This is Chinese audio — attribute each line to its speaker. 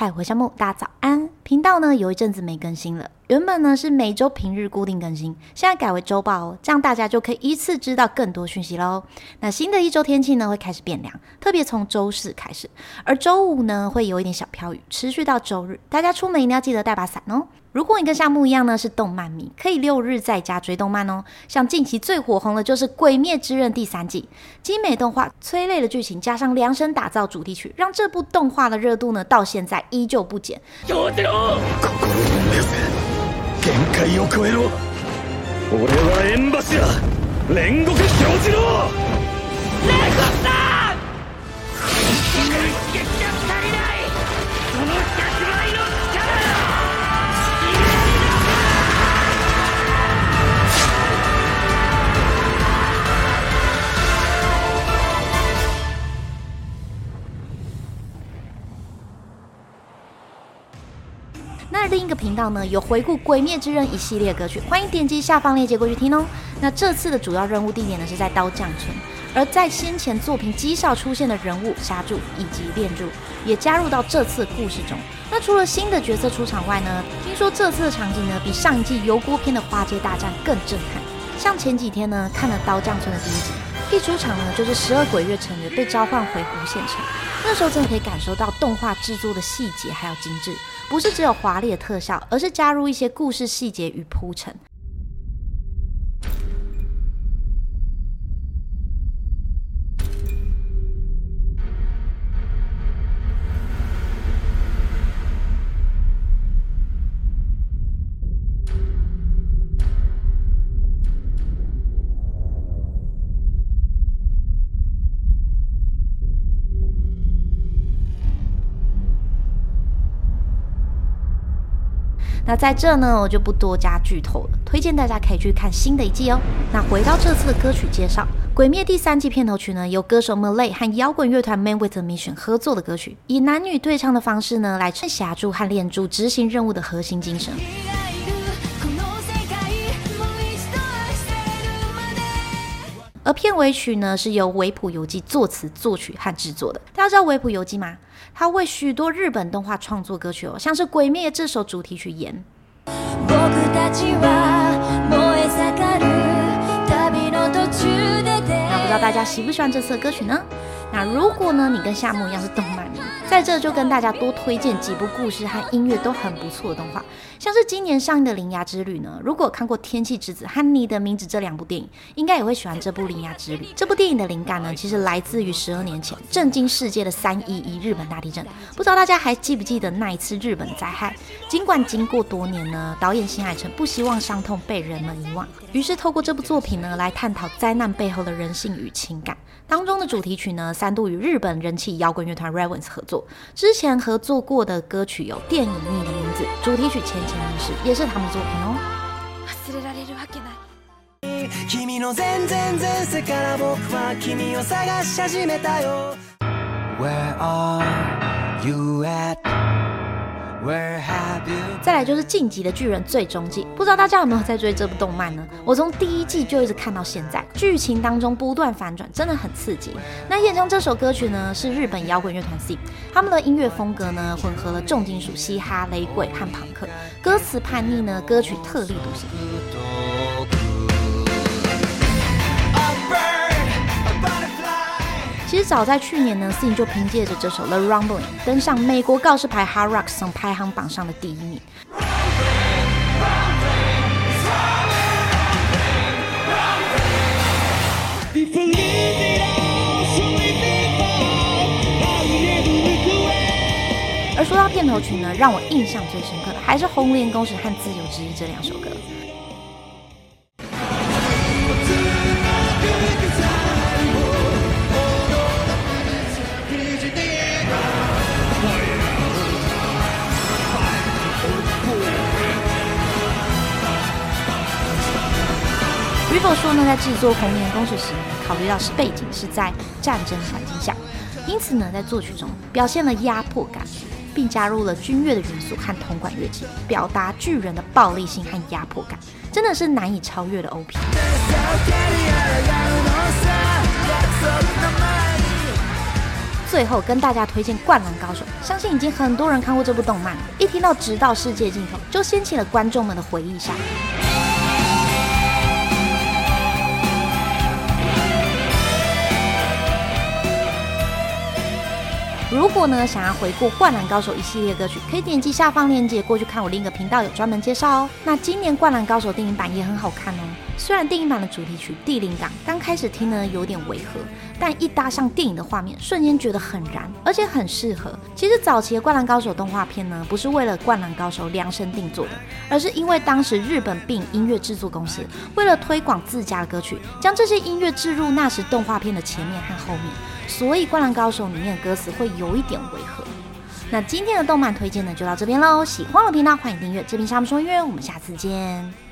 Speaker 1: 嗨，我是夏木，大家早安。频道呢有一阵子没更新了，原本呢是每周平日固定更新，现在改为周报哦，这样大家就可以一次知道更多讯息喽。那新的一周天气呢会开始变凉，特别从周四开始，而周五呢会有一点小飘雨，持续到周日，大家出门一定要记得带把伞哦。如果你跟夏木一样呢，是动漫迷，可以六日在家追动漫哦。像近期最火红的就是《鬼灭之刃》第三季，精美动画、催泪的剧情，加上量身打造主题曲，让这部动画的热度呢，到现在依旧不减。心を燃
Speaker 2: やせ限界を超えろ。俺は縁柱煉獄杏次郎煉獄さん！
Speaker 1: 个频道呢，有回顾《鬼灭之刃》一系列歌曲，欢迎点击下方链接过去听哦。那这次的主要任务地点呢是在刀匠村，而在先前作品极少出现的人物沙柱以及炼柱，也加入到这次故事中。那除了新的角色出场外呢，听说这次的场景呢比上一季油锅篇的花街大战更震撼。像前几天呢看了刀匠村的第一集，一出场呢就是十二鬼月成员被召唤回弧县城，这时候真的可以感受到动画制作的细节还有精致。不是只有华丽的特效，而是加入一些故事细节与铺陈。那在这呢，我就不多加剧透了，推荐大家可以去看新的一季哦。那回到这次的歌曲介绍，《鬼灭》第三季片头曲呢，由歌手 Malay 和摇滚乐团 Man with a Mission 合作的歌曲，以男女对唱的方式呢，来衬霞柱和炼柱执行任务的核心精神。而片尾曲呢，是由维普游记作词、作曲和制作的。大家知道维普游记吗？他为许多日本动画创作歌曲哦，像是《鬼灭》这首主题曲《演，那》。不知道大家喜不喜欢这次的歌曲呢？那如果呢，你跟夏目一样是动漫迷，在这就跟大家多推荐几部故事和音乐都很不错的动画，像是今年上映的《铃芽之旅》呢。如果看过《天气之子》和《你的名字》这两部电影，应该也会喜欢这部《铃芽之旅》。这部电影的灵感呢，其实来自于十二年前震惊世界的三一一日本大地震。不知道大家还记不记得那一次日本灾害？尽管经过多年呢，导演新海诚不希望伤痛被人们遗忘，于是透过这部作品呢，来探讨灾难背后的人性与情感。当中的主题曲呢，三度与日本人气摇滚乐团 Ravens 合作。之前合作过的歌曲有《电影你的名字》，主题曲《浅浅一世》也是他们作品哦。再来就是《晋级的巨人》最终季，不知道大家有没有在追这部动漫呢？我从第一季就一直看到现在，剧情当中不断反转，真的很刺激。那演唱这首歌曲呢，是日本摇滚乐团 C，他们的音乐风格呢，混合了重金属、嘻哈、雷鬼和朋克，歌词叛逆呢，歌曲特立独行。其实早在去年呢 s i n 就凭借着这首《The Rumbling》登上美国告示牌 Hard Rock 上排行榜上的第一名。而说到片头曲呢，让我印象最深刻的还是《红莲公使》和《自由之翼》这两首歌。Rivo 说呢，在制作《红莲公主》时，考虑到是背景是在战争环境下，因此呢，在作曲中表现了压迫感，并加入了军乐的元素和铜管乐器，表达巨人的暴力性和压迫感，真的是难以超越的 OP。最最后跟大家推荐《灌篮高手》，相信已经很多人看过这部动漫。一听到直到世界尽头，就掀起了观众们的回忆杀。如果呢想要回顾《灌篮高手》一系列歌曲，可以点击下方链接过去看我另一个频道有专门介绍哦。那今年《灌篮高手》电影版也很好看哦。虽然电影版的主题曲《地灵港》刚开始听呢有点违和，但一搭上电影的画面，瞬间觉得很燃，而且很适合。其实早期的《灌篮高手》动画片呢，不是为了《灌篮高手》量身定做的，而是因为当时日本并音乐制作公司为了推广自家的歌曲，将这些音乐置入那时动画片的前面和后面。所以《灌篮高手》里面的歌词会有一点违和。那今天的动漫推荐呢，就到这边喽。喜欢我的频道，欢迎订阅。这边是阿木说音乐，我们下次见。